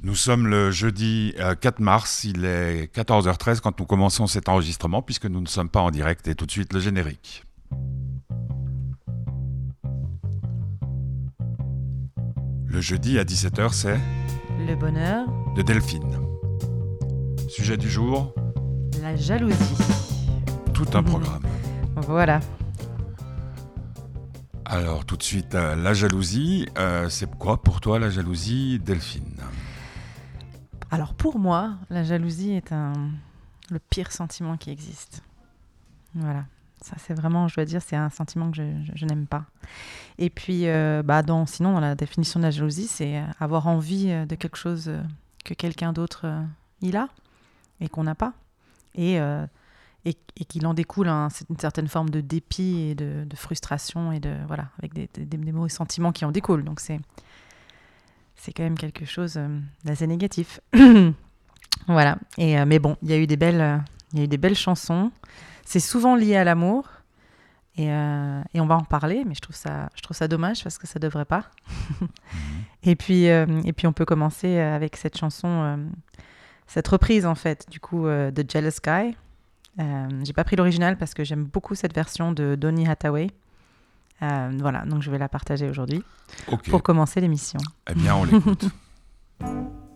Nous sommes le jeudi 4 mars, il est 14h13 quand nous commençons cet enregistrement puisque nous ne sommes pas en direct et tout de suite le générique. Le jeudi à 17h c'est Le bonheur de Delphine. Sujet du jour La jalousie. Tout un programme. Voilà. Alors tout de suite, euh, la jalousie, euh, c'est quoi pour toi la jalousie, Delphine? Alors pour moi, la jalousie est le pire sentiment qui existe. Voilà. Ça, c'est vraiment, je dois dire, c'est un sentiment que je, n'aime pas. Et puis, euh, bah, dans, sinon, dans la définition de la jalousie, c'est avoir envie euh, de quelque chose euh, que quelqu'un d'autre il a et qu'on n'a pas. Et, et, et qu'il en découle un- une certaine forme de dépit et de, frustration et de voilà, avec des, des, des mots et sentiments qui en découlent. Donc c'est c'est quand même quelque chose euh, d'assez négatif. voilà. Et euh, mais bon, il y a eu des belles, euh, il y a eu des belles chansons. C'est souvent lié à l'amour. Et, euh, et on va en parler, mais je trouve ça, je trouve ça dommage parce que ça devrait pas. et puis, euh, et puis on peut commencer avec cette chanson, euh, cette reprise en fait, du coup, de Jealous Guy. J'ai pas pris l'original parce que j'aime beaucoup cette version de Donny Hathaway. Euh, voilà, donc je vais la partager aujourd'hui pour commencer l'émission. eh bien on l'écoute.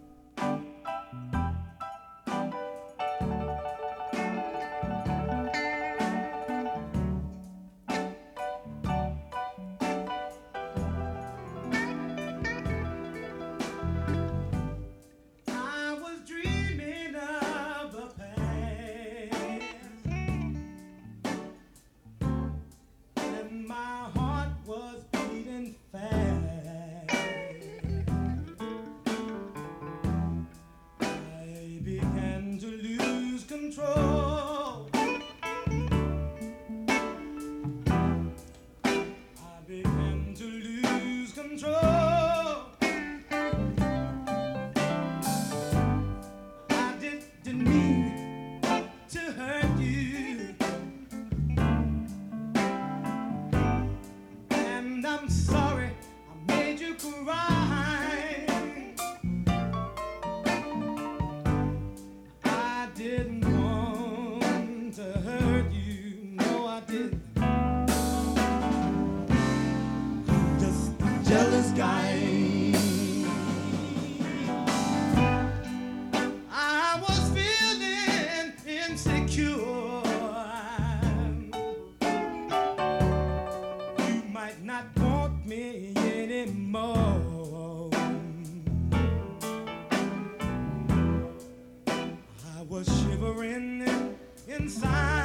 shivering inside.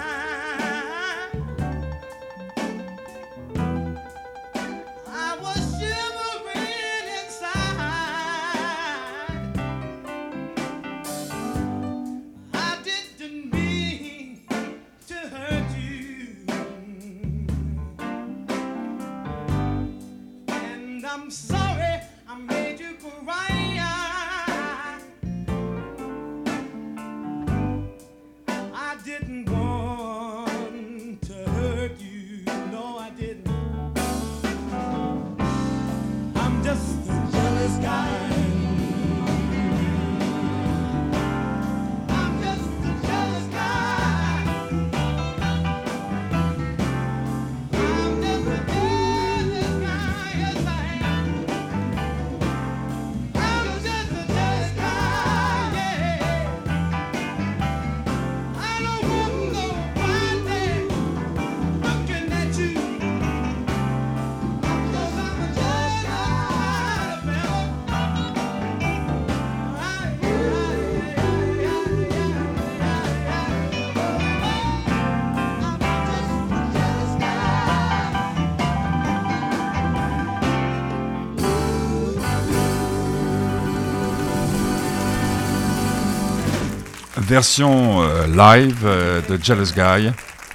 Version euh, live euh, de Jealous Guy.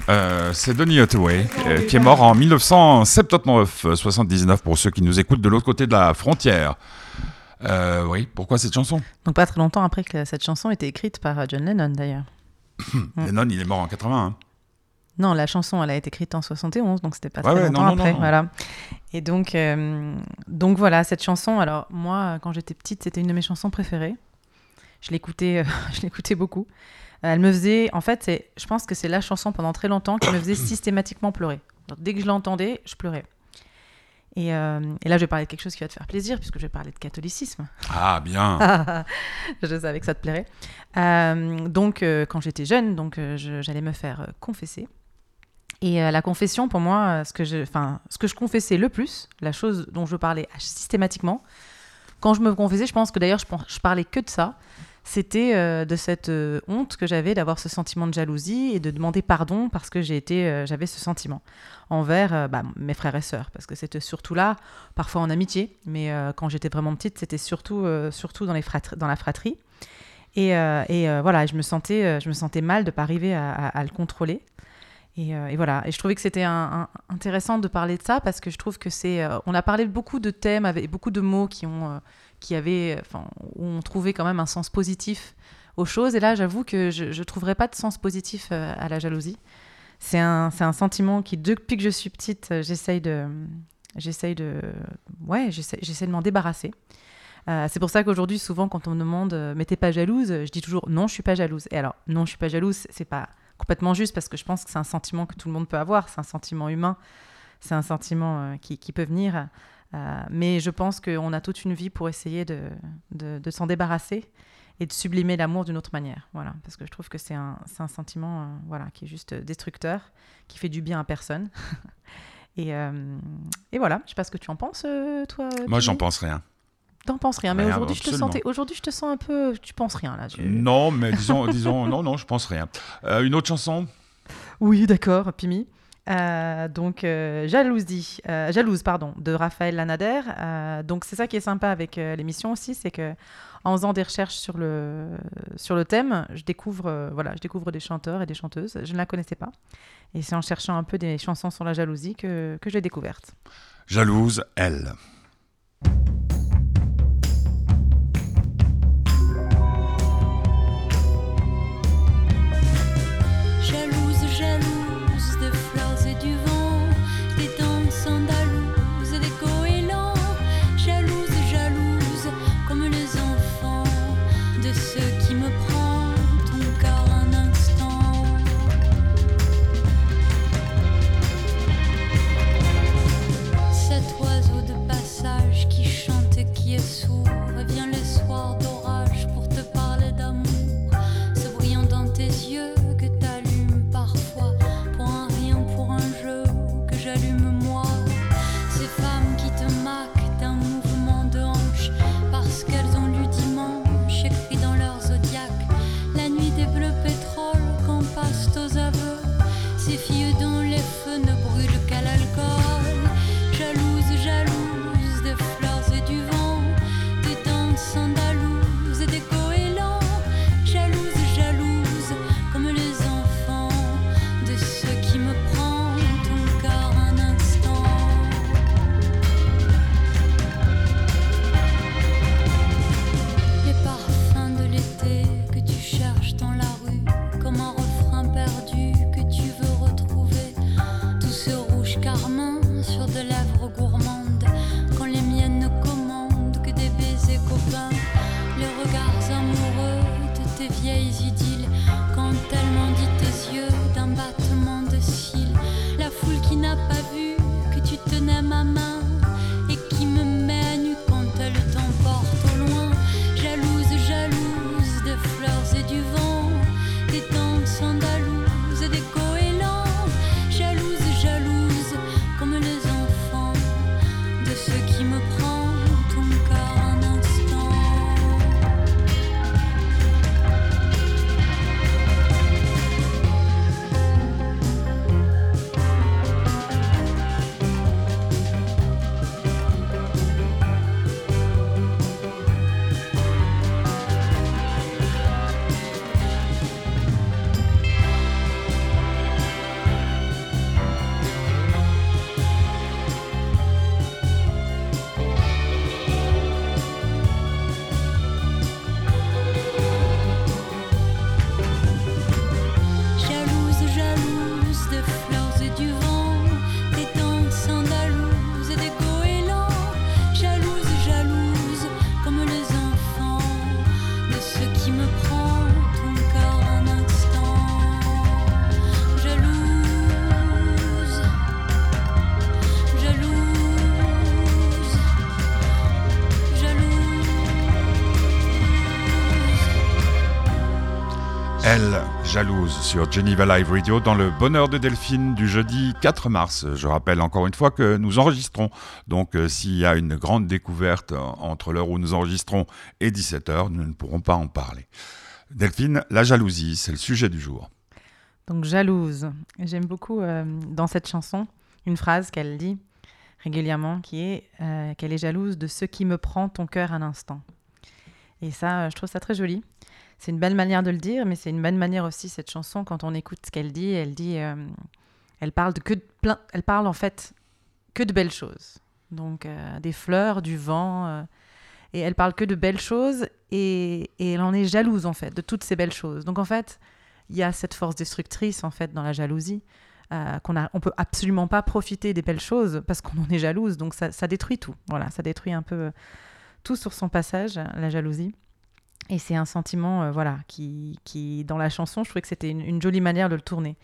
Euh, c'est Donny Hathaway qui est mort en 1979, euh, 79 pour ceux qui nous écoutent de l'autre côté de la frontière. Oui, pourquoi cette chanson? Donc pas très longtemps après que cette chanson ait été écrite par John Lennon d'ailleurs. Mm. Lennon, il est mort en 81. Non, la chanson, elle a été écrite en 71, donc c'était pas Ouais, très non, longtemps non, après. non. Voilà. Et donc, donc voilà, cette chanson, alors moi, quand j'étais petite, c'était une de mes chansons préférées. Je l'écoutais, euh, je l'écoutais beaucoup. Elle me faisait, en fait, c'est, je pense que c'est la chanson pendant très longtemps qui me faisait systématiquement pleurer. Dès que je l'entendais, je pleurais. Et, euh, et là, je vais parler de quelque chose qui va te faire plaisir, puisque je vais parler de catholicisme. Ah, bien. je savais que ça te plairait. Euh, donc, euh, quand j'étais jeune, donc euh, je- j'allais me faire euh, confesser. Et euh, la confession, pour moi, euh, ce que, je, ce que je confessais le plus, la chose dont je parlais systématiquement, quand je me confessais, je pense que d'ailleurs, je, je parlais que de ça, c'était euh, de cette euh, honte que j'avais d'avoir ce sentiment de jalousie et de demander pardon parce que j'ai été, euh, j'avais ce sentiment envers bah, mes frères et sœurs, parce que c'était surtout là, parfois en amitié, mais quand j'étais vraiment petite, c'était surtout, surtout dans, les dans la fratrie. Et, et, voilà, je me sentais, je me sentais mal de pas arriver à, le contrôler. Et, et voilà, et je trouvais que c'était intéressant de parler de ça parce que je trouve que c'est, on a parlé beaucoup de thèmes avec beaucoup de mots qui ont, qui avaient, enfin, où on trouvait quand même un sens positif aux choses. Et là, j'avoue que je ne trouverais pas de sens positif euh, à la jalousie. C'est un, un sentiment qui, depuis que je suis petite, euh, j'essaye de, j'essaye de, ouais, j'essaie de m'en débarrasser. Euh, c'est pour ça qu'aujourd'hui, souvent, quand on me demande euh, mais t'es pas jalouse, je dis toujours non, je suis pas jalouse. Et alors, non, je suis pas jalouse, c'est pas complètement juste parce que je pense que c'est un sentiment que tout le monde peut avoir, c'est un sentiment humain, c'est un sentiment qui, qui peut venir. Euh, mais je pense qu'on a toute une vie pour essayer de, de, de s'en débarrasser et de sublimer l'amour d'une autre manière. Voilà, parce que je trouve que c'est un, un sentiment euh, voilà, qui est juste destructeur, qui fait du bien à personne. et, euh, et voilà, je sais pas ce que tu en penses, toi. Moi, j'en pense rien. T'en penses rien, mais aujourd'hui je te sentais, aujourd'hui je te sens un peu, tu penses rien là. tu- Non, mais disons, disons, non, non, je pense rien. Une autre chanson? Oui, d'accord, Pimi. Euh, donc euh, jalousie, euh, jalouse pardon, de Raphaël Lanader. Donc c'est ça qui est sympa avec l'émission aussi, c'est que en faisant des recherches sur le sur le thème, je découvre voilà, je découvre des chanteurs et des chanteuses. Je ne la connaissais pas, et c'est en cherchant un peu des chansons sur la jalousie que que j'ai découverte. Jalouse, elle. Sur Geneva Live Radio dans le bonheur de Delphine du jeudi 4 mars. Je rappelle encore une fois que nous enregistrons. Donc euh, s'il y a une grande découverte entre l'heure où nous enregistrons et 17h, nous ne pourrons pas en parler. Delphine, la jalousie, c'est le sujet du jour. Donc jalouse. J'aime beaucoup euh, dans cette chanson une phrase qu'elle dit régulièrement qui est euh, qu'elle est jalouse de ce qui me prend ton cœur un instant. Et ça, je trouve ça très joli. C'est une belle manière de le dire, mais c'est une bonne manière aussi cette chanson quand on écoute ce qu'elle dit. Elle dit, euh, elle parle de que de plein, elle parle en fait que de belles choses. Donc euh, des fleurs, du vent, euh, et elle parle que de belles choses et, et, elle en est jalouse en fait de toutes ces belles choses. Donc en fait, il y a cette force destructrice en fait dans la jalousie. qu'on a, on peut absolument pas profiter des belles choses parce qu'on en est jalouse, donc ça, ça détruit tout. Voilà, ça détruit un peu tout sur son passage, la jalousie. Et c'est un sentiment, euh, voilà, qui, qui, dans la chanson, je trouvais que c'était une, jolie manière de le tourner.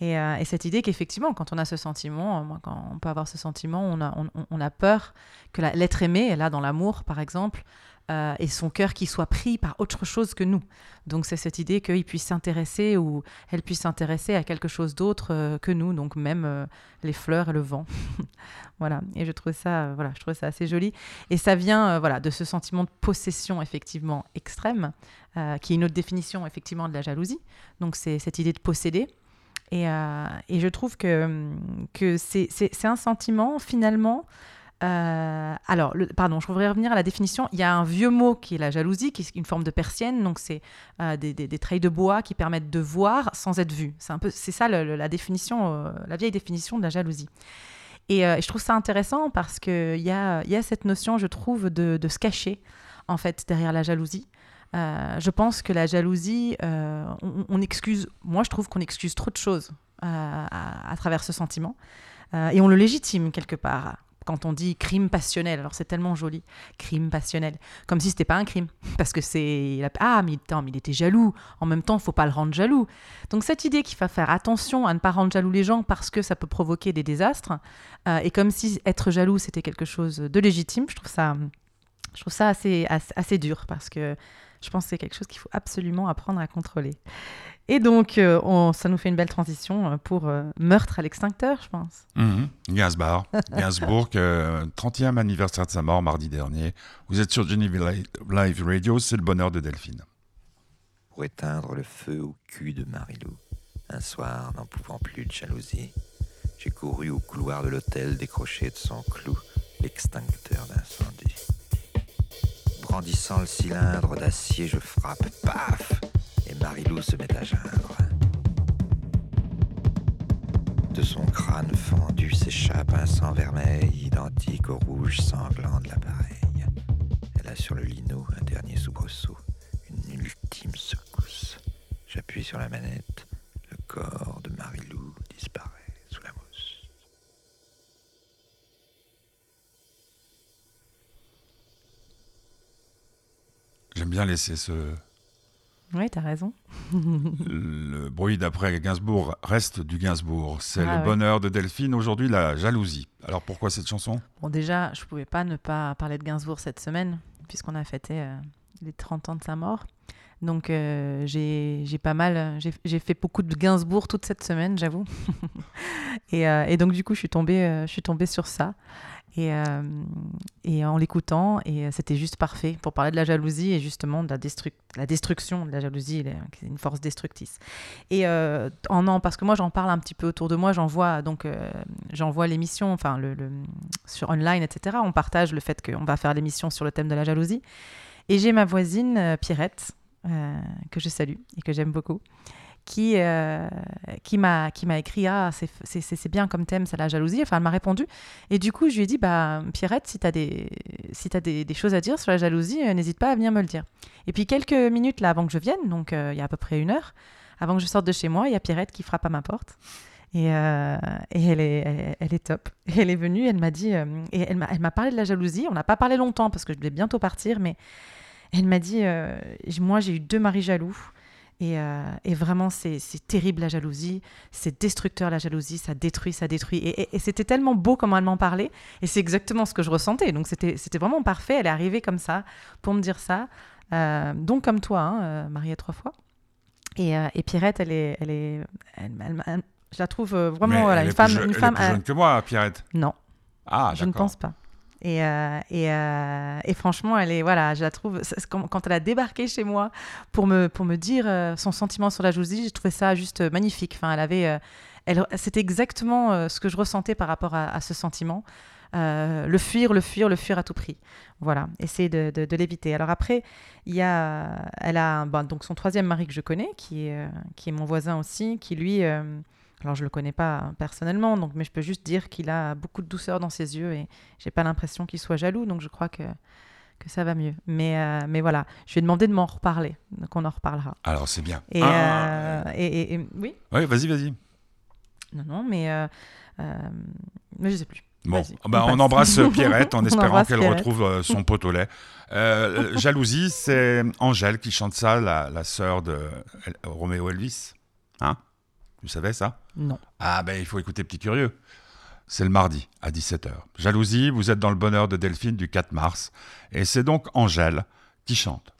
Et, euh, et cette idée qu'effectivement, quand on a ce sentiment, moi, quand on peut avoir ce sentiment, on a, on a peur que l'être aimé, là, dans l'amour, par exemple, euh, et son cœur qui soit pris par autre chose que nous. Donc c'est cette idée qu'il puisse s'intéresser ou elle puisse s'intéresser à quelque chose d'autre euh, que nous, donc même euh, les fleurs et le vent. voilà. Et je trouve ça, voilà, je trouve ça assez joli. Et ça vient, voilà, de ce sentiment de possession effectivement extrême, qui est une autre définition effectivement de la jalousie. Donc c'est cette idée de posséder. Et, et je trouve que, que c'est un sentiment finalement euh, alors, pardon, je voudrais revenir à la définition. Il y a un vieux mot qui est la jalousie, qui est une forme de persienne. Donc, c'est euh, des, des, de bois qui permettent de voir sans être vu. C'est un peu, c'est ça la définition, euh, la vieille définition de la jalousie. Et, je trouve ça intéressant parce que il y a, y a cette notion, je trouve, de, se cacher en fait derrière la jalousie. Je pense que la jalousie, on, excuse. Moi, je trouve qu'on excuse trop de choses à, travers ce sentiment et on le légitime quelque part quand on dit crime passionnel. Alors c'est tellement joli, crime passionnel, comme si c'était pas un crime, parce que c'est ah mais, mais il était jaloux. En même temps, faut pas le rendre jaloux. Donc cette idée qu'il faut faire attention à ne pas rendre jaloux les gens parce que ça peut provoquer des désastres, euh, et comme si être jaloux c'était quelque chose de légitime, je trouve ça, je trouve ça assez, assez, assez dur parce que je pense que c'est quelque chose qu'il faut absolument apprendre à contrôler. Et donc, euh, on, ça nous fait une belle transition euh, pour euh, Meurtre à l'extincteur, je pense. Mmh. Gainsbourg, Gainsbourg 30e anniversaire de sa mort mardi dernier. Vous êtes sur Geneva Live Radio, c'est le bonheur de Delphine. Pour éteindre le feu au cul de Marilou, un soir, n'en pouvant plus de jalousie, j'ai couru au couloir de l'hôtel décrocher de son clou l'extincteur d'incendie. Brandissant le cylindre d'acier, je frappe, paf et Marilou se met à geindre. De son crâne fendu s'échappe un sang vermeil identique au rouge sanglant de l'appareil. Elle a sur le lino un dernier soubresaut, une ultime secousse. J'appuie sur la manette, le corps de Marilou disparaît J'aime bien laisser ce, oui, tu as raison. le bruit d'après Gainsbourg reste du Gainsbourg. C'est ah, le ouais. bonheur de Delphine, aujourd'hui la jalousie. Alors pourquoi cette chanson? Bon, déjà, je ne pouvais pas ne pas parler de Gainsbourg cette semaine, puisqu'on a fêté euh, les 30 ans de sa mort. Donc euh, j'ai pas mal, j'ai fait beaucoup de Gainsbourg toute cette semaine, j'avoue. et, euh, et, donc du coup, je suis tombée, euh, je suis tombée sur ça. Et, euh, et, en l'écoutant, et c'était juste parfait pour parler de la jalousie et justement de la, la destruction de la jalousie, c'est une force destructrice. Et euh, en parce que moi j'en parle un petit peu autour de moi, j'en vois euh, vois l'émission, enfin le, sur online, etc. On partage le fait qu'on va faire l'émission sur le thème de la jalousie. Et j'ai ma voisine euh, Pierrette que je salue et que j'aime beaucoup qui, euh, qui m'a écrit Ah, c'est bien comme thème, c'est la jalousie. Enfin, elle m'a répondu. Et du coup, je lui ai dit bah, Pierrette, si tu as, des, si as des, choses à dire sur la jalousie, euh, n'hésite pas à venir me le dire. Et puis, quelques minutes là avant que je vienne, donc euh, il y a à peu près une heure, avant que je sorte de chez moi, il y a Pierrette qui frappe à ma porte. Et, et elle, est, elle, elle, est top. Elle est venue, elle m'a dit, et elle m'a parlé de la jalousie. On n'a pas parlé longtemps parce que je devais bientôt partir, mais elle m'a dit, moi j'ai eu deux maris jaloux. Et, euh, et, vraiment, c'est terrible la jalousie, c'est destructeur la jalousie, ça détruit, ça détruit. Et, et, et c'était tellement beau comment elle m'en parlait, et c'est exactement ce que je ressentais. Donc c'était vraiment parfait, elle est arrivée comme ça pour me dire ça. Euh, donc comme toi, hein, euh, mariée trois fois. Et, et Pierrette, elle est, elle est, elle- elle- elle- je la trouve vraiment voilà, elle une femme, plus, je- une elle est femme. plus euh, jeune que moi, Pierrette. non, Ah, je ne pense pas. Et, euh, euh, et franchement, elle est voilà, je la trouve. Quand, elle a débarqué chez moi pour me pour me dire euh, son sentiment sur la jalousie, j'ai trouvé ça juste magnifique. Enfin, elle avait, c'était exactement ce que je ressentais par rapport à, ce sentiment. Le fuir, le fuir, le fuir à tout prix. Voilà, essayer de, de- l'éviter. Alors après, il y a, elle a ben, donc son troisième mari que je connais, qui est, qui est mon voisin aussi, qui lui, alors je le connais pas personnellement, donc mais je peux juste dire qu'il a beaucoup de douceur dans ses yeux et j'ai pas l'impression qu'il soit jaloux, donc je crois que que ça va mieux. Mais euh, mais voilà, je vais demander de m'en reparler, donc on en reparlera. Alors, c'est bien. Et, Ah, euh, et, et- et- oui, ouais, vas-y, vas-y. non non, mais euh, euh, mais je sais plus. Bon, bah, on embrasse Pierrette en espérant qu'elle retrouve son pot au lait. Euh, jalousie, c'est Angèle qui chante ça, la, la sœur de El- Roméo Elvis. Hein? Tu savais ça? Non. Ah ben il faut écouter Petit Curieux. C'est le mardi à 17h. Jalousie, vous êtes dans le bonheur de Delphine du 4 mars. Et c'est donc Angèle qui chante.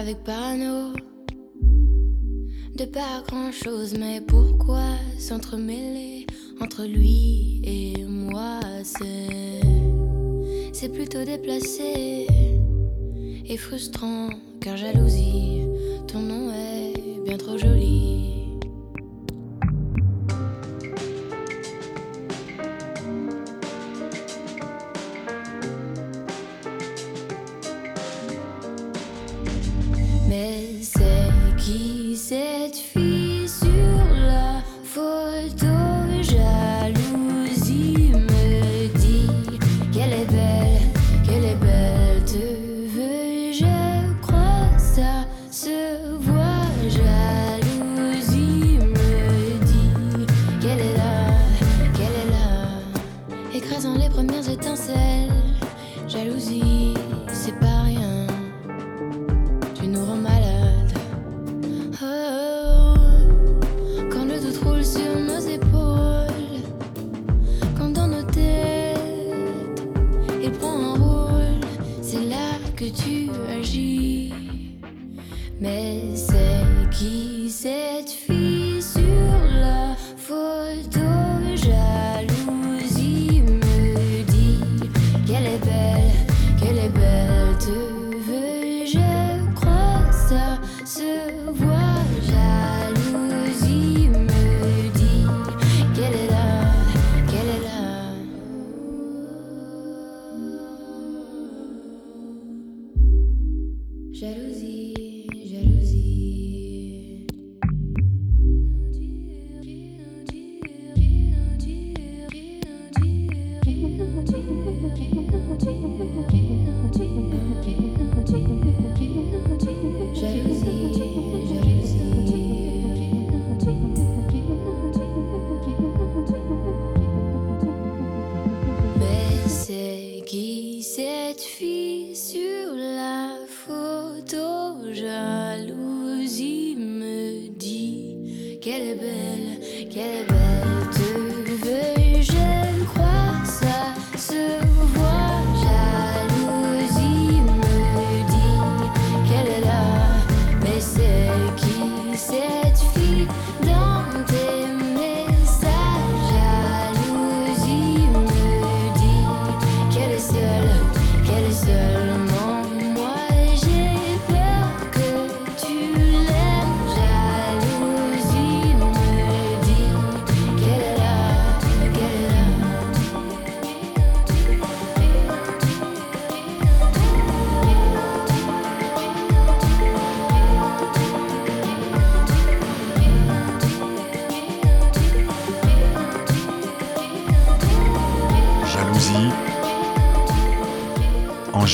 Avec parano. De pas grand chose, mais pourquoi s'entremêler entre lui et moi? C'est. C'est plutôt déplacé et frustrant, car jalousie, ton nom est bien trop joli.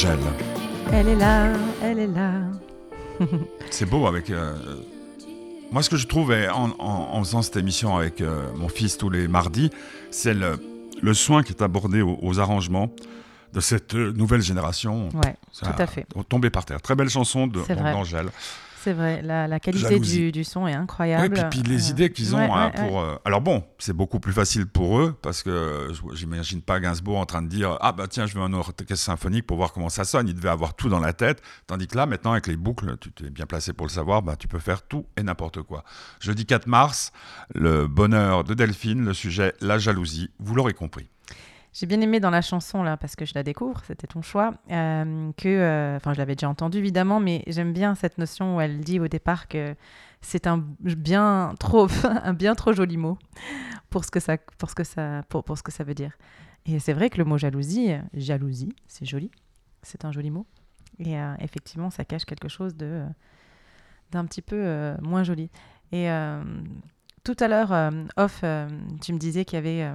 Angèle. Elle est là, elle est là. C'est beau avec. euh, Moi, ce que je trouve en, en- en faisant cette émission avec euh, mon fils tous les mardis, c'est le, le soin qui est abordé aux, aux arrangements. de cette euh, nouvelle génération. Ouais, Ça tout à fait. Tombé par terre. Très belle chanson de d'Angèle. C'est vrai, la, la qualité du, du son est Ouais, incroyable. puis, puis les Euh, idées qu'ils ont ouais, hein, pour. euh, alors bon, c'est beaucoup plus facile pour eux parce que j'imagine pas Gainsbourg en train de dire ah bah tiens je veux un orchestre symphonique pour voir comment ça sonne. Il devait avoir tout dans la tête, tandis que là maintenant avec les boucles, tu t'es bien placé pour le savoir, bah tu peux faire tout et n'importe quoi. Jeudi 4 mars, le bonheur de Delphine, le sujet la jalousie. Vous l'aurez compris. J'ai bien aimé dans la chanson, là, parce que je la découvre, c'était ton choix, euh, que, euh, enfin, je l'avais déjà entendu évidemment, mais j'aime bien cette notion où elle dit au départ que c'est un bien trop, un bien trop joli mot pour ce que ça, pour ce que ça, pour, ce que ça veut dire. Et c'est vrai que le mot jalousie, jalousie, c'est joli, c'est un joli mot. Et euh, effectivement, ça cache quelque chose de, d'un petit peu moins joli. Et tout à l'heure, off, tu me disais qu'il y avait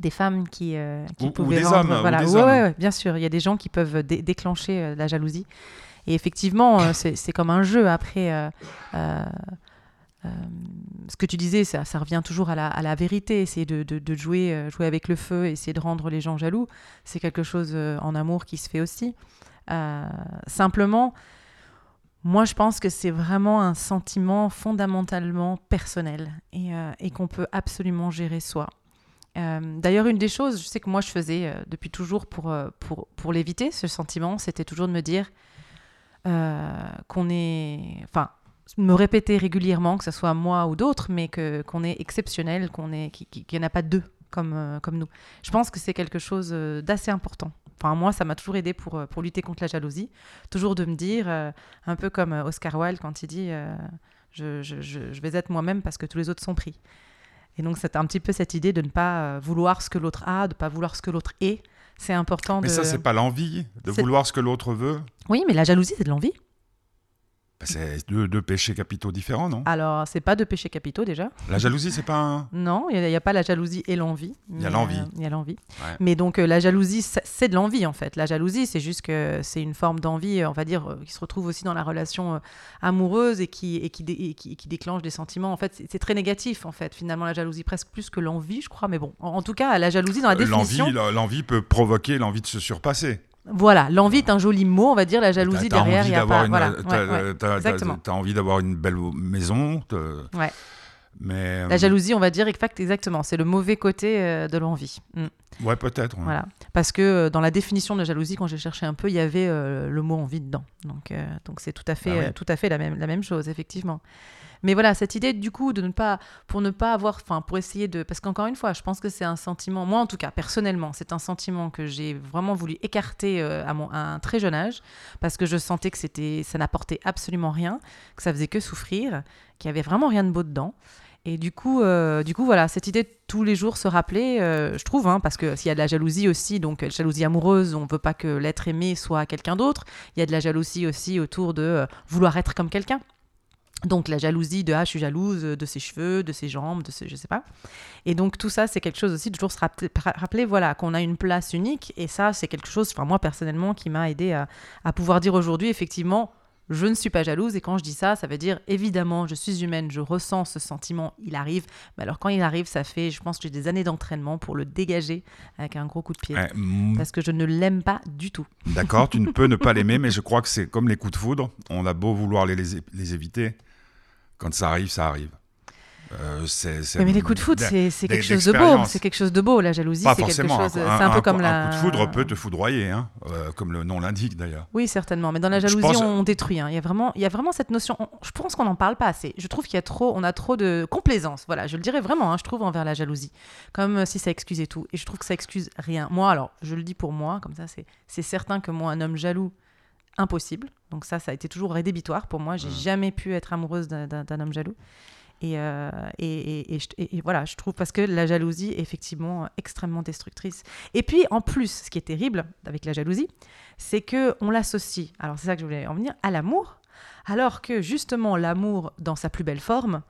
des femmes qui, euh, qui Ou- des rendre- hommes, ou Voilà, des ouais, hommes. ouais, ouais, bien sûr. Il y a des gens qui peuvent dé- déclencher euh, la jalousie. Et effectivement, euh, c'est comme un jeu. Après, euh, ce que tu disais, ça, ça revient toujours à la, à la vérité. Essayer de, de- de jouer, jouer avec le feu, essayer de rendre les gens jaloux, c'est quelque chose en amour qui se fait aussi. Simplement, moi, je pense que c'est vraiment un sentiment fondamentalement personnel et, et qu'on peut absolument gérer soi. Euh, D'ailleurs, une des choses, je sais que moi, je faisais euh, depuis toujours pour, euh, pour, pour l'éviter, ce sentiment, c'était toujours de me dire qu'on est... Enfin, me répéter régulièrement, que ce soit moi ou d'autres, mais qu'on est exceptionnel, qu'on est qu'il n'y en a pas deux comme, comme nous. Je pense que c'est quelque chose d'assez important. Enfin, moi, ça m'a toujours aidé pour, pour lutter contre la jalousie. Toujours de me dire, un peu comme Oscar Wilde quand il dit je- je- je vais être moi-même parce que tous les autres sont pris. Et donc, c'est un petit peu cette idée de ne pas euh, vouloir ce que l'autre a, de ne pas vouloir ce que l'autre est. C'est important Mais de. ça c'est pas l'envie de vouloir ce que l'autre veut. Oui, mais la jalousie, c'est de l'envie. Bah, c'est deux, deux péchés capitaux différents, non? Alors, c'est pas de péchés capitaux déjà. La jalousie c'est pas un? Non, il n'y a, pas la jalousie et l'envie. Il y a l'envie. euh, Il y a l'envie. Ouais. Mais donc, euh, la jalousie, c'est de l'envie, en fait. La jalousie, c'est juste que c'est une forme d'envie, euh, on va dire, euh, qui se retrouve aussi dans la relation euh, amoureuse et qui, et, qui dé- et qui, déclenche des sentiments. En fait, c'est- très négatif, en fait, finalement, la jalousie, presque plus que l'envie, je crois. Mais bon, en, en tout cas, la jalousie, dans la définition... l'envie peut provoquer l'envie de se surpasser. Voilà, l'envie est un joli mot, on va dire. La jalousie, derrière, il n'y a pas... une- Voilà, t'as- ouais, ouais, envie d'avoir une belle maison. Ouais. Mais La jalousie, on va dire, exact- exactement, c'est le mauvais côté euh, de l'envie. Mm. Ouais, peut-être. ouais. Voilà. Parce que euh, dans la définition de la jalousie, quand j'ai cherché un peu, il y avait euh, le mot envie dedans. Donc, euh, donc c'est tout à fait, Ah euh, tout à fait la même, la même chose, effectivement. Mais voilà, cette idée du coup de ne pas, pour ne pas avoir, enfin, pour essayer de, parce qu'encore une fois, je pense que c'est un sentiment, moi en tout cas, personnellement, c'est un sentiment que j'ai vraiment voulu écarter euh, à, un très jeune âge, parce que je sentais que c'était, ça n'apportait absolument rien, que ça faisait que souffrir, qu'il y avait vraiment rien de beau dedans. Et du coup, euh, du coup, voilà, cette idée de tous les jours se rappeler, euh, je trouve, hein, parce que s'il y a de la jalousie aussi, donc euh, jalousie amoureuse, on ne veut pas que l'être aimé soit quelqu'un d'autre. Il y a de la jalousie aussi autour de vouloir être comme quelqu'un. Donc la jalousie de ah je suis jalouse de ses cheveux, de ses jambes, de ses je sais pas. Et donc tout ça c'est quelque chose aussi de toujours se rappeler, rappeler, voilà qu'on a une place unique et ça c'est quelque chose enfin moi personnellement qui m'a aidé à, à pouvoir dire aujourd'hui effectivement je ne suis pas jalouse et quand je dis ça ça veut dire évidemment je suis humaine je ressens ce sentiment il arrive mais alors quand il arrive ça fait je pense que j'ai des années d'entraînement pour le dégager avec un gros coup de pied Ouais, mm, parce que je ne l'aime pas du tout. D'accord, tu ne peux ne pas l'aimer, mais je crois que c'est comme les coups de foudre. On a beau vouloir les, les éviter, quand ça arrive, ça arrive. Euh, c'est- mais les coups de d- c'est quelque chose de beau. C'est quelque chose de beau. La jalousie, Pas c'est quelque chose. un- C'est un, peu un- comme un la. coup de foudre peut te foudroyer, hein, euh, comme le nom l'indique d'ailleurs. Oui, certainement. Mais dans la jalousie, pense- on détruit. hein. Il y a vraiment, il y a vraiment cette notion. on- je pense qu'on n'en parle pas assez. Je trouve qu'il y a trop, on a trop de complaisance. Voilà, je le dirais vraiment. hein, je trouve envers la jalousie, comme euh, si ça excusait tout. Et je trouve que ça excuse rien. Moi, alors, je le dis pour moi, comme ça, c'est, c'est certain que moi, un homme jaloux, impossible. Donc ça, ça a été toujours rédhibitoire pour moi. J'ai jamais pu être amoureuse d'un, homme jaloux. Et, euh, et, et- voilà, je trouve parce que la jalousie est effectivement extrêmement destructrice. Et puis en plus, ce qui est terrible avec la jalousie, c'est que on l'associe. Alors c'est ça que je voulais en venir à l'amour, alors que justement l'amour dans sa plus belle forme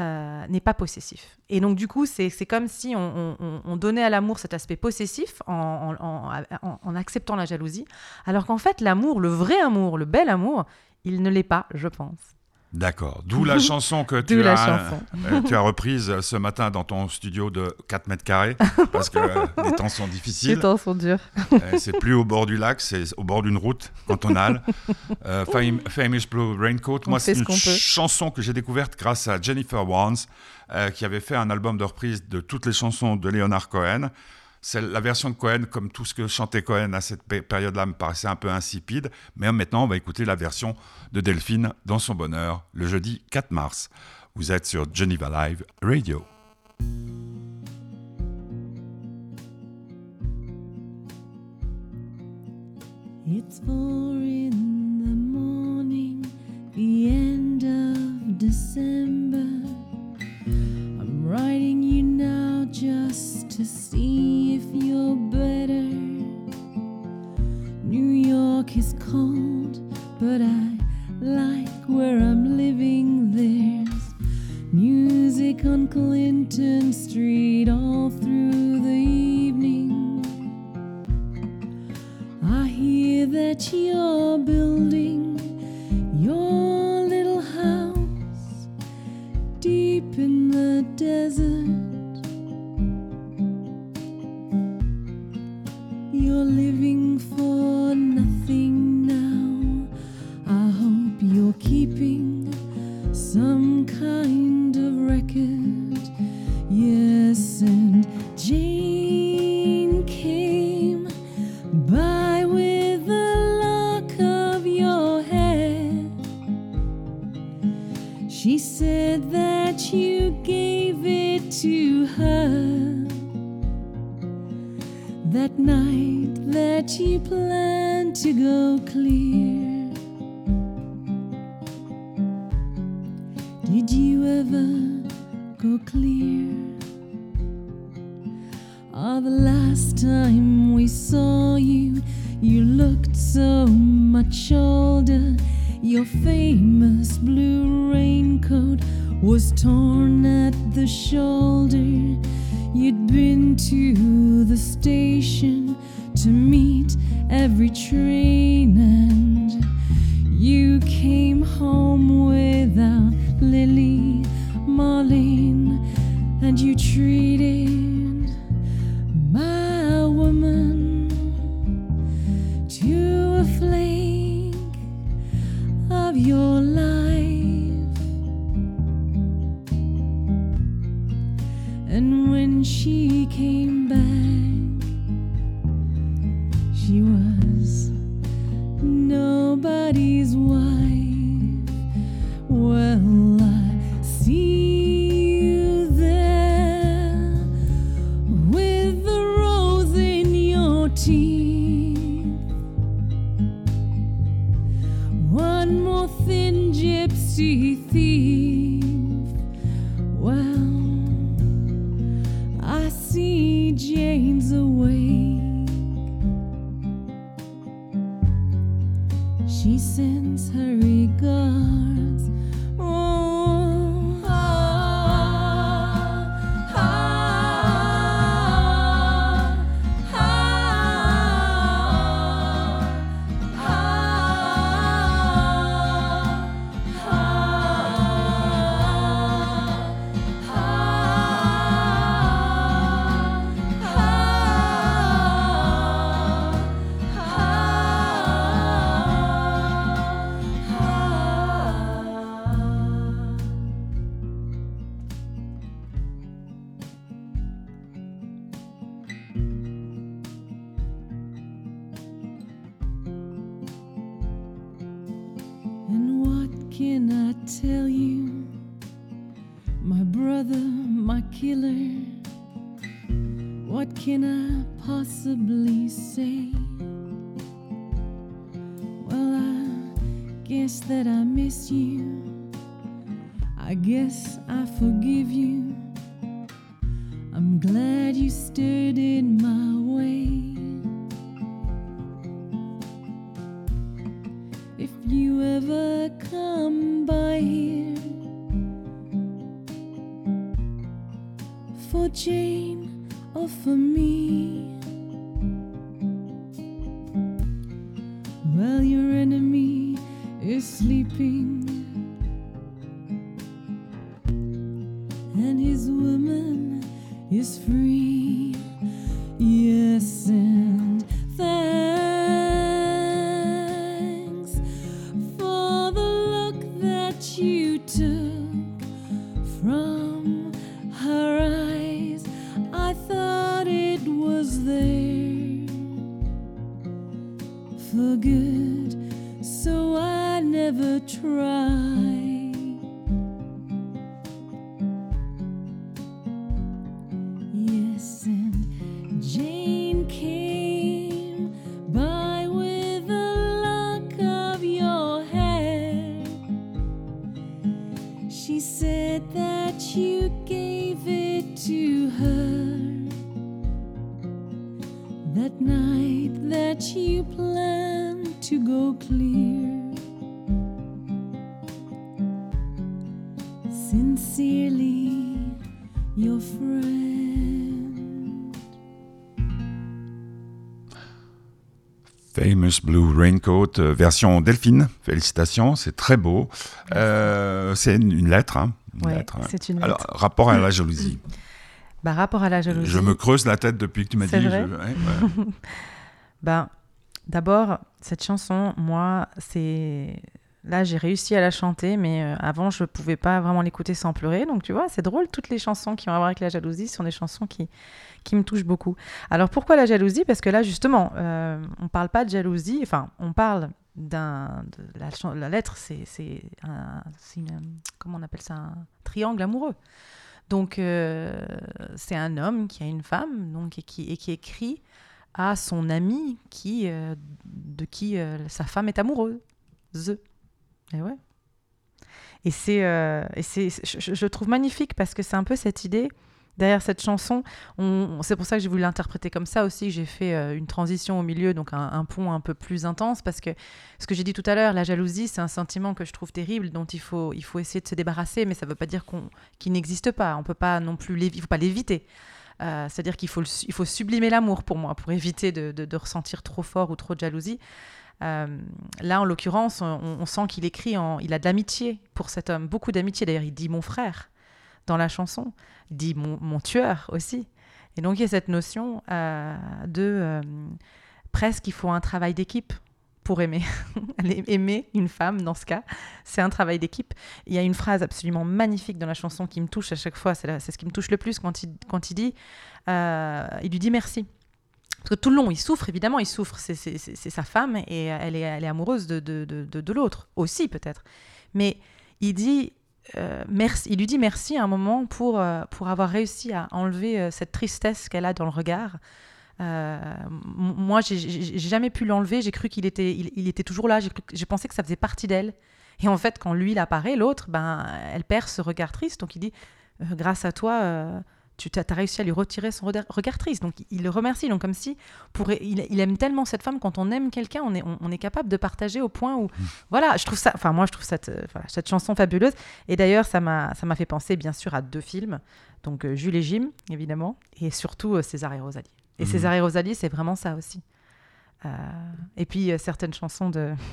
euh, n'est pas possessif. Et donc du coup, c'est comme si on, on- on- on donnait à l'amour cet aspect possessif en- en acceptant la jalousie, alors qu'en fait l'amour, le vrai amour, le bel amour, il ne l'est pas, je pense. D'accord. D'où la chanson que D'où tu, la as, chanson. euh, tu as reprise ce matin dans ton studio de 4 mètres carrés, parce que euh, les temps sont Les difficiles. temps sont durs. Euh, c'est plus au bord du lac, c'est au bord d'une route cantonale. Euh, Fam- Famous Blue Raincoat, On moi c'est ce une peut. chanson que j'ai découverte grâce à Jennifer Warnes, qui avait fait un album de reprise de toutes les chansons de Leonard Cohen. La version de Cohen, comme tout ce que chantait Cohen à cette pé- période-là, me paraissait un peu insipide. Mais maintenant, on va écouter la version de Delphine dans son bonheur, le jeudi 4 mars. Vous êtes sur Geneva Live Radio. It's four the morning, the end of December. I'm writing you now just to see to the station to meet every train, I guess I for good, so I never tried. Euh, version Delphine. Félicitations, c'est très beau. Euh, c'est une, une lettre. hein, une Ouais, lettre, hein. c'est une Alors, lettre. rapport à la jalousie. Bah, rapport à la jalousie. Je me creuse la tête depuis que tu m'as dit. Je- vrai ouais, ouais. Ben, d'abord, cette chanson, moi, c'est. Là, j'ai réussi à la chanter, mais euh, avant, je pouvais pas vraiment l'écouter sans pleurer. Donc, tu vois, c'est drôle, toutes les chansons qui ont à voir avec la jalousie sont des chansons qui, qui me touchent beaucoup. Alors, pourquoi la jalousie? Parce que là, justement, euh, on parle pas de jalousie, enfin, on parle d'un. La, lettre, c'est un. comment on appelle ça? Un triangle amoureux. Donc, euh, c'est un homme qui a une femme donc, et, qui, et qui écrit à son ami qui, euh, de qui sa femme est amoureuse. Et ouais. Et c'est, euh, c'est, je, je- trouve magnifique parce que c'est un peu cette idée derrière cette chanson. On, on- c'est pour ça que j'ai voulu l'interpréter comme ça aussi. J'ai fait euh, une transition au milieu, donc un, pont un peu plus intense parce que ce que j'ai dit tout à l'heure, la jalousie, c'est un sentiment que je trouve terrible, dont il faut, il faut essayer de se débarrasser, mais ça ne veut pas dire qu'on, qu'il n'existe pas. On peut pas non plus, il faut pas l'éviter. Euh, c'est-à-dire qu'il faut, il faut sublimer l'amour pour moi, pour éviter de- de ressentir trop fort ou trop de jalousie. Euh, là, en l'occurrence, on, sent qu'il écrit, il a de l'amitié pour cet homme, beaucoup d'amitié. D'ailleurs, il dit mon frère dans la chanson, dit mon, tueur aussi. Et donc, il y a cette notion euh, de euh, presque, il faut un travail d'équipe pour aimer. aimer une femme, dans ce cas, c'est un travail d'équipe. Il y a une phrase absolument magnifique dans la chanson qui me touche à chaque fois, c'est ce qui me touche le plus quand il, dit, il lui dit merci. Parce que tout le long, il souffre, évidemment, il souffre. C'est- sa femme et elle est, elle est amoureuse de, l'autre, aussi peut-être. Mais il dit euh, merci, il lui dit merci à un moment pour, euh, avoir réussi à enlever euh, cette tristesse qu'elle a dans le regard. Euh, moi, j'ai- jamais pu l'enlever. J'ai cru qu'il était, toujours là. J'ai pensé que ça faisait partie d'elle. Et en fait, quand lui, il apparaît, l'autre, ben, elle perd ce regard triste. Donc il dit, euh, grâce à toi, euh, tu as, réussi à lui retirer son regard triste. Donc il le remercie. Donc comme si, pour, il, il aime tellement cette femme, quand on aime quelqu'un, on est, on, on est capable de partager au point où, voilà, je trouve ça, enfin moi je trouve cette, euh, voilà, cette chanson fabuleuse. Et d'ailleurs, ça m'a ça m'a fait penser bien sûr à deux films. Donc euh, Jules et Jim, évidemment, et surtout euh, César et Rosalie. Et Mhm. César et Rosalie, c'est vraiment ça aussi. Euh, et puis certaines chansons de...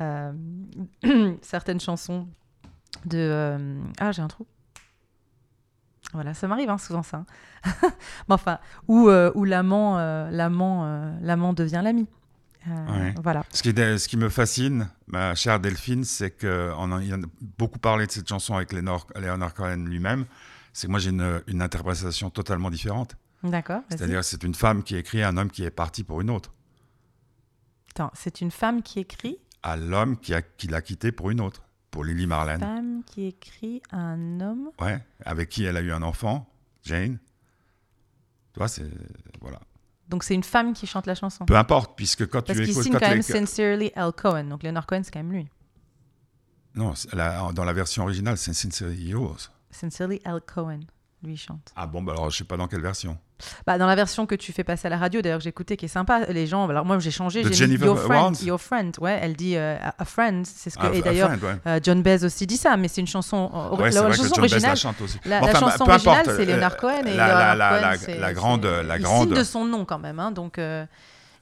certaines chansons de... ah, j'ai un trou. Voilà, ça m'arrive hein, souvent ça. hein. Enfin, où, euh, où l'amant, euh, l'amant, euh, l'amant devient l'ami. Ouais. Voilà. Ce qui, est- ce qui me fascine, ma chère Delphine, c'est qu'on a, il en a beaucoup parlé de cette chanson avec Léonard, Léonard Cohen lui-même. C'est que moi, j'ai une, une interprétation totalement différente. D'accord. C'est-à-dire, c'est une femme qui écrit à un homme qui est parti pour une autre, Attends, c'est une femme qui écrit? à l'homme qui, a, qui l'a quitté pour une autre, pour Lily Marlène. Femme qui écrit à un homme. Ouais, avec qui elle a eu un enfant, Jane. Tu vois, c'est. Voilà. Donc c'est une femme qui chante la chanson. Peu importe, puisque quand Parce tu qu'il écoutes. signe quand quand même Sincerely Al Cohen. Donc Leonard Cohen, c'est quand même lui. Non, la- dans la version originale, c'est Sincerely Yours. Sincerely Al Cohen, lui chante. Ah bon, bah alors je sais pas dans quelle version. Bah, dans la version que tu fais passer à la radio, d'ailleurs, que j'ai écouté, qui est sympa, les gens. Alors moi, j'ai changé. J'ai mis Jennifer Your friend, Warnes Your friend. Ouais, elle dit euh, a friend. C'est ce que. Ah, et d'ailleurs, ouais. euh, John Baez aussi dit ça, mais c'est une chanson. euh, Ouais, la chanson originale. la chante aussi. La, Bon, la enfin, chanson originale, c'est Leonard Cohen et la- grande- la il grande- signe de son nom quand même, hein, donc.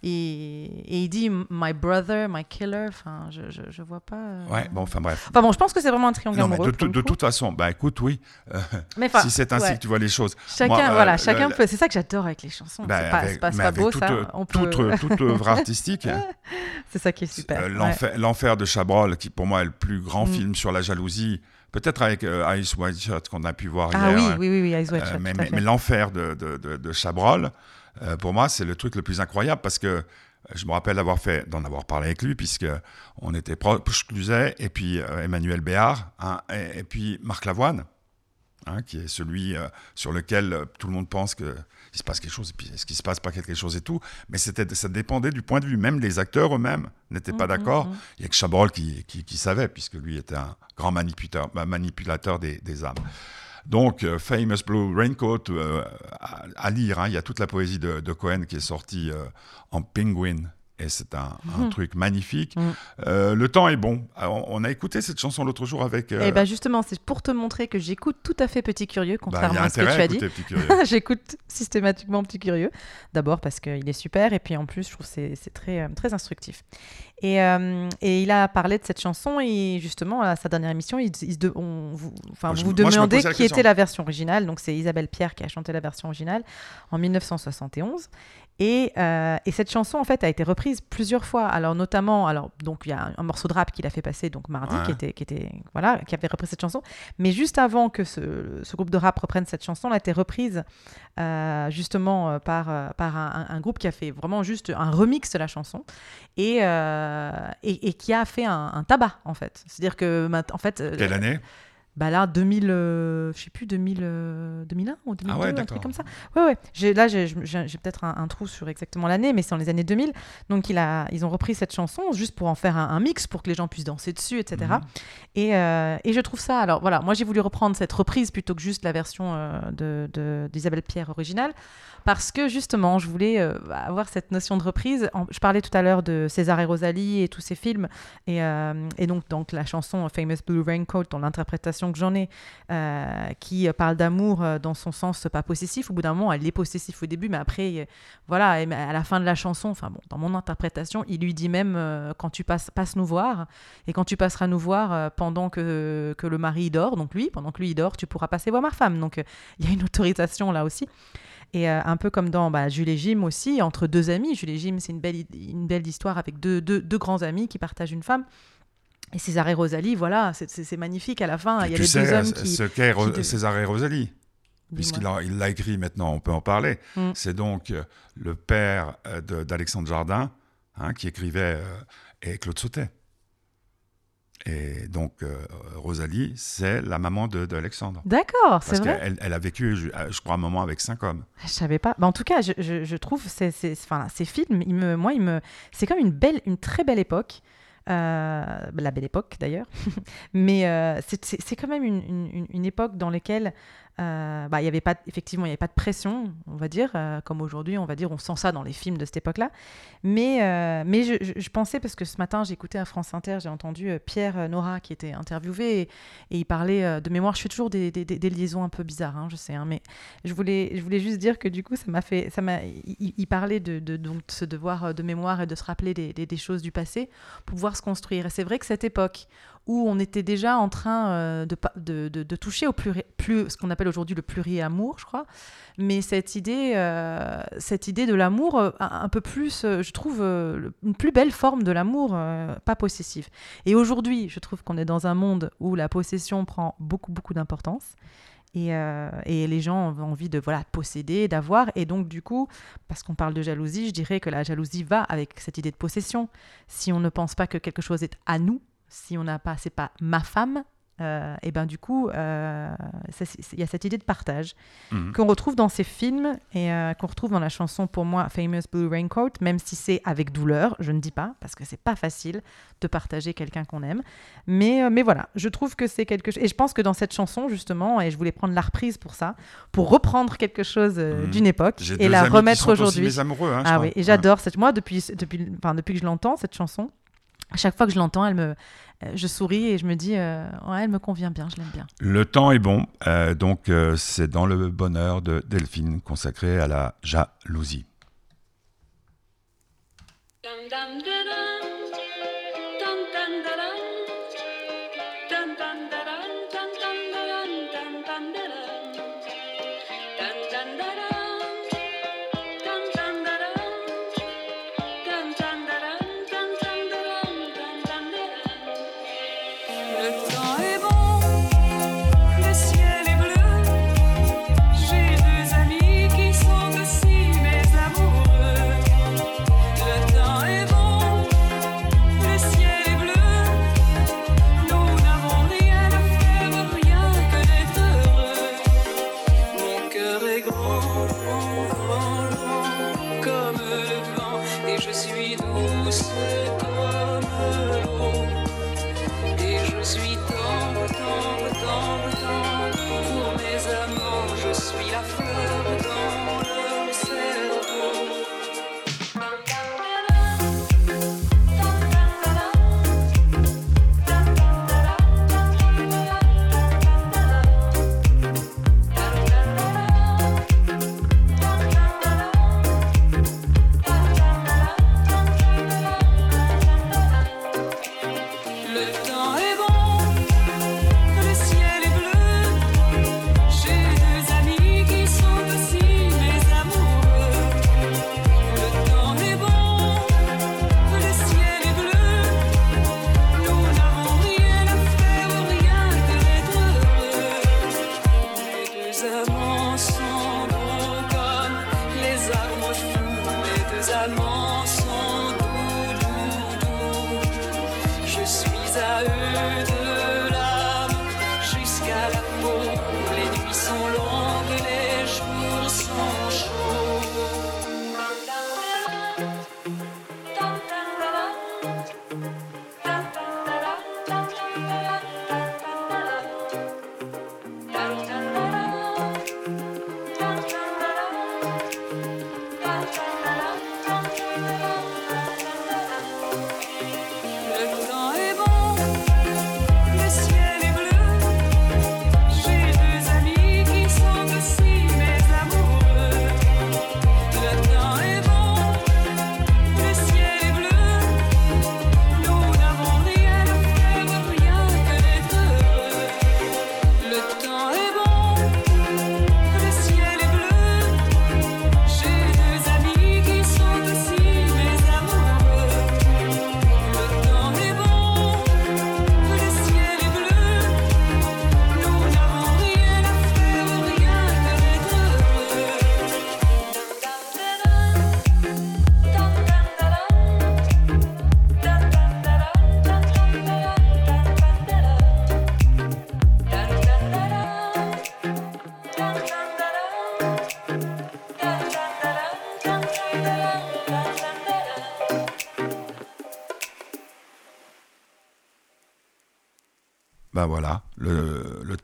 Euh, et, et il dit my brother, my killer. Enfin, je, je, je vois pas. euh, Ouais, bon, enfin bref. Enfin bon, je pense que c'est vraiment un triangle Non, mais de, de coup. toute façon, bah écoute, oui. euh, Mais si c'est ainsi ouais. que tu vois les choses. Chacun, Moi, euh, voilà, le- chacun peut. C'est ça que j'adore avec les chansons. bah, c'est pas, avec- pas, mais pas beau toute, ça. On peut... toute, toute œuvre artistique. c'est ça qui est super. Euh, ouais. l'enfer, de Chabrol, qui pour moi est le plus grand Mm. film sur la jalousie, peut-être avec euh, Ice White Shirt qu'on a pu voir Ah hier. oui, hein. oui, oui, oui, Eyes Wide Euh, Shut, mais, l'enfer de, de, de, de Chabrol, euh, pour moi, c'est le truc le plus incroyable parce que Je me rappelle d'avoir fait, d'en avoir parlé avec lui, puisque on était proche Cluzet, et puis euh, Emmanuel Béard, hein, et, et puis Marc Lavoine, hein, qui est celui euh, sur lequel euh, tout le monde pense que il se passe quelque chose, et puis est-ce qu'il se passe pas quelque chose et tout. Mais c'était, ça dépendait du point de vue. Même les acteurs eux-mêmes n'étaient pas Mhm, d'accord. mhm. Il y a que Chabrol qui, qui, qui savait, puisque lui était un grand manipulateur, bah, manipulateur des, des âmes. Donc, euh, Famous Blue Raincoat, euh, à, lire, hein, il y a toute la poésie de, de Cohen qui est sortie euh, en Penguin. Et c'est un, un Mhm. truc magnifique. Mhm. Euh, le temps est bon. Alors, on a écouté cette chanson l'autre jour avec. euh, Et ben justement, c'est pour te montrer que j'écoute tout à fait Petit Curieux, bah, contrairement à ce que tu as dit. J'écoute systématiquement Petit Curieux. D'abord parce qu'il est super et puis en plus, je trouve que c'est très, euh, très instructif. Et, euh, et il a parlé de cette chanson et justement, à sa dernière émission, il, il se de- on vous, enfin, Moi, vous vous demandez qui était la version originale. Donc c'est Isabelle Pierre qui a chanté la version originale en 1971. Et, euh, et cette chanson, en fait, a été reprise plusieurs fois. Alors, notamment, alors, donc, il y a un, morceau de rap qu'il a fait passer, donc mardi, Ouais. qui, était, qui, était, voilà, qui avait repris cette chanson. Mais juste avant que ce, ce groupe de rap reprenne cette chanson, elle a été reprise euh, justement euh, par, par un, groupe qui a fait vraiment juste un remix de la chanson et, euh, et, et qui a fait un, un tabac, en fait. C'est-à-dire que, en fait, Quelle année? Bah là, 2000, euh, je sais plus, 2000, euh, 2001 ou 2002, Ah ouais, un truc comme ça. Ouais, ouais. J'ai, là, j'ai, peut-être un, un trou sur exactement l'année, mais c'est dans les années 2000. Donc, il a, ils ont repris cette chanson juste pour en faire un, un mix, pour que les gens puissent danser dessus, etc. Mhm. Et, euh, et je trouve ça. Alors, voilà, moi, j'ai voulu reprendre cette reprise plutôt que juste la version euh, de, de- d'Isabelle Pierre originale, parce que justement, je voulais euh, avoir cette notion de reprise. En- je parlais tout à l'heure de César et Rosalie et tous ces films, et, euh, et donc, donc la chanson Famous Blue Raincoat, dans l'interprétation que j'en ai, euh, qui parle d'amour euh, dans son sens pas possessif. Au bout d'un moment, elle est possessive au début, mais après, euh, voilà, à la fin de la chanson, enfin bon, dans mon interprétation, il lui dit même euh, quand tu passes, passe nous voir, et quand tu passeras nous voir euh, pendant que, que le mari dort, donc lui, pendant que lui il dort, tu pourras passer voir ma femme. Donc euh, il y a une autorisation là aussi. Et euh, un peu comme dans bah, Jules et Jim aussi, entre deux amis. Jules et Jim, c'est une belle, une belle histoire avec deux, deux, deux grands amis qui partagent une femme. Et César et Rosalie, voilà, c'est- magnifique à la fin. Il y a tu les sais deux hommes ce qui. ce qu'est de- César et Rosalie puisqu'il l'a écrit maintenant, on peut en parler. Mm. C'est donc euh, le père euh, d'Alexandre Jardin hein, qui écrivait euh, et Claude Sautet. Et donc euh, Rosalie, c'est la maman de- d'Alexandre. D'accord, c'est Parce vrai. qu'elle elle a vécu, je, je crois, un moment avec cinq hommes. Je savais pas. Bah, en tout cas, je, je- je trouve ces, ces, enfin, ces films, ils me, moi, ils me, c'est comme une belle, une très belle époque. Euh, la belle époque d'ailleurs, mais euh, c'est- quand même une époque dans laquelle euh, bah, y avait pas, effectivement, il n'y avait pas de pression, on va dire, euh, comme aujourd'hui, on va dire, on sent ça dans les films de cette époque-là. Mais, euh, mais je, pensais, parce que ce matin, écouté à France Inter, j'ai entendu euh, Pierre Nora qui était interviewé et, il parlait de mémoire. Je fais toujours des, des- liaisons un peu bizarres, hein, je sais, hein, mais je voulais, je voulais juste dire que du coup, ça m'a fait, ça m'a, il, parlait de, donc, ce devoir de mémoire et de se rappeler des- des choses du passé pour pouvoir se construire. Et c'est vrai que cette époque où on était déjà en train euh, de, toucher au plus, ce qu'on appelle aujourd'hui le pluri-amour, je crois, mais cette idée, euh, cette idée de l'amour euh, un, peu plus, je trouve, une plus belle forme de l'amour, pas possessif. Et aujourd'hui, je trouve qu'on est dans un monde où la possession prend beaucoup, beaucoup d'importance. Et, et les gens ont envie de voilà posséder, d'avoir. Et donc, du coup, parce qu'on parle de jalousie, je dirais que la jalousie va avec cette idée de possession. Si on ne pense pas que quelque chose est à nous, si on n'a pas, c'est pas ma femme, euh, et ben du coup, euh, il y a cette idée de partage Mhm. qu'on retrouve dans ces films et euh, qu'on retrouve dans la chanson pour moi Famous Blue Raincoat, même si c'est avec douleur, je ne dis pas, parce que c'est pas facile de partager quelqu'un qu'on aime. Mais, mais voilà, je trouve que c'est quelque chose. Et je pense que dans cette chanson, justement, et je voulais prendre la reprise pour ça, pour reprendre quelque chose Mhm. d'une époque et la remettre aujourd'hui. mes amoureux. hein, Ah oui, et j'adore cette. Moi, depuis, depuis, enfin, depuis que je l'entends, cette chanson, à chaque fois que je l'entends, elle me, euh, je souris et je me dis, euh, ouais, elle me convient bien, je l'aime bien. Le temps est bon, euh, donc euh, c'est dans le bonheur de Delphine consacré à la jalousie. Dum dum da dum, dum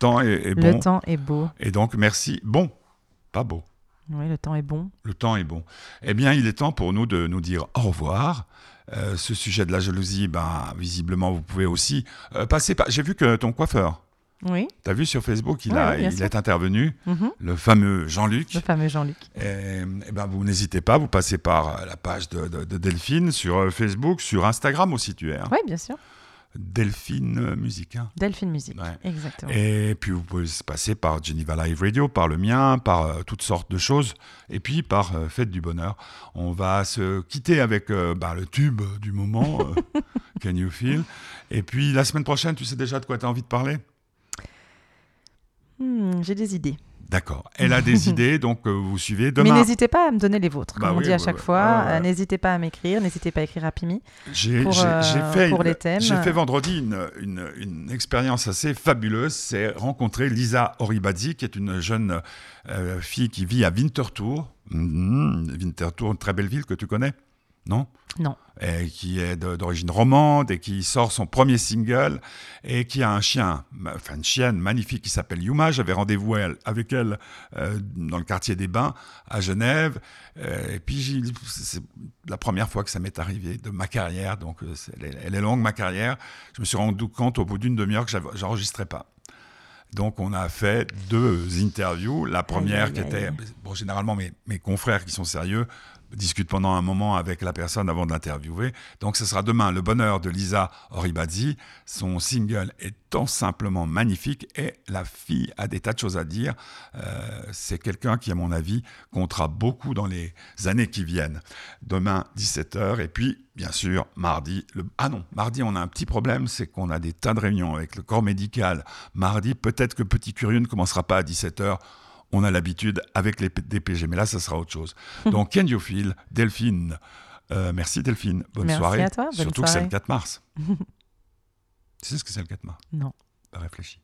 temps est, est Le temps est beau. Et donc, merci. Bon, pas beau. Oui, le temps est bon. Le temps est bon. Eh bien, il est temps pour nous de nous dire au revoir. Euh, ce sujet de la jalousie, ben, visiblement, vous pouvez aussi euh, passer par. J'ai vu que ton coiffeur, Oui. tu as vu sur Facebook, il, a, il est intervenu, Mhm. le fameux Jean-Luc. Le fameux Jean-Luc. Et, eh ben, vous n'hésitez pas, vous passez par la page de, de- de Delphine sur euh, Facebook, sur Instagram aussi, tu es. hein. Oui, bien sûr. Delphine euh, Musique. hein. Delphine Musique. Ouais. Exactement. Et puis vous pouvez se passer par Geneva Live Radio, par le mien, par euh, toutes sortes de choses, et puis par euh, Fête du Bonheur. On va se quitter avec euh, bah, le tube du moment, Can You Feel? Et puis la semaine prochaine, tu sais déjà de quoi tu as envie de parler? Hmm, J'ai des idées. D'accord. Elle a des idées, donc euh, vous suivez Mais demain. n'hésitez pas à me donner les vôtres, Bah comme oui, on dit à ouais, chaque ouais. fois. Euh, N'hésitez pas à m'écrire, n'hésitez pas à écrire à Pimi. J'ai pour, euh, fait, pour une- les thèmes. j'ai fait vendredi une, une- une expérience assez fabuleuse. C'est rencontrer Lisa Oribadzi, qui est une jeune euh, fille qui vit à Winterthur. Mhm, Winterthur, une très belle ville que tu connais, non Non. et qui est d'origine romande et qui sort son premier single et qui a un chien, enfin une chienne magnifique qui s'appelle Yuma. J'avais rendez-vous avec elle euh, dans le quartier des Bains à Genève. Euh, et puis c'est la première fois que ça m'est arrivé de ma carrière, donc euh, elle, est- elle est longue ma carrière. Je me suis rendu compte au bout d'une demi-heure que j'enregistrais pas. Donc on a fait deux interviews. La première aïe, qui aïe. était, bon généralement mes, mes confrères qui sont sérieux discutent pendant un moment avec la personne avant de l'interviewer. Donc ce sera demain le bonheur de Lisa Oribadzi. Son single est tout simplement magnifique et la fille a des tas de choses à dire. Euh, c'est quelqu'un qui à mon avis comptera beaucoup dans les années qui viennent. Demain 17h et puis bien sûr mardi. Le... Ah non, mardi on a un petit problème, c'est qu'on a des tas de réunions avec le corps médical. Mardi peut-être que Petit Curieux ne commencera pas à 17h on a l'habitude avec les DPG, mais là, ça sera autre chose. Donc, Ken Feel, Delphine, euh, merci Delphine, bonne Merci soirée. à toi, bonne Surtout que c'est le 4 mars. tu sais ce que c'est le 4 mars? Non. Bah, Réfléchis.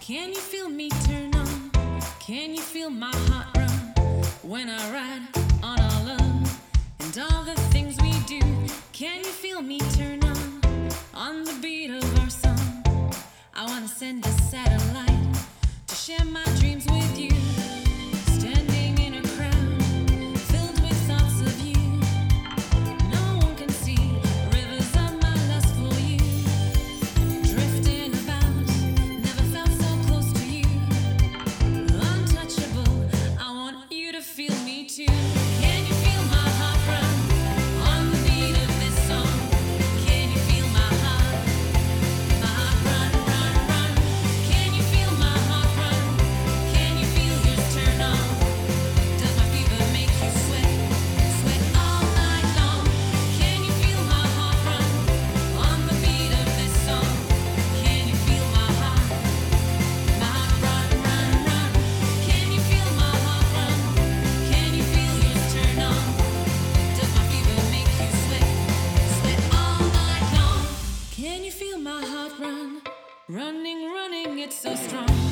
Can you feel me turn on? Can you feel my heart run when I ride? And all the things we do? Can you feel me turn on on the beat of our song? I wanna send a satellite to share my dreams running, running, it's so strong.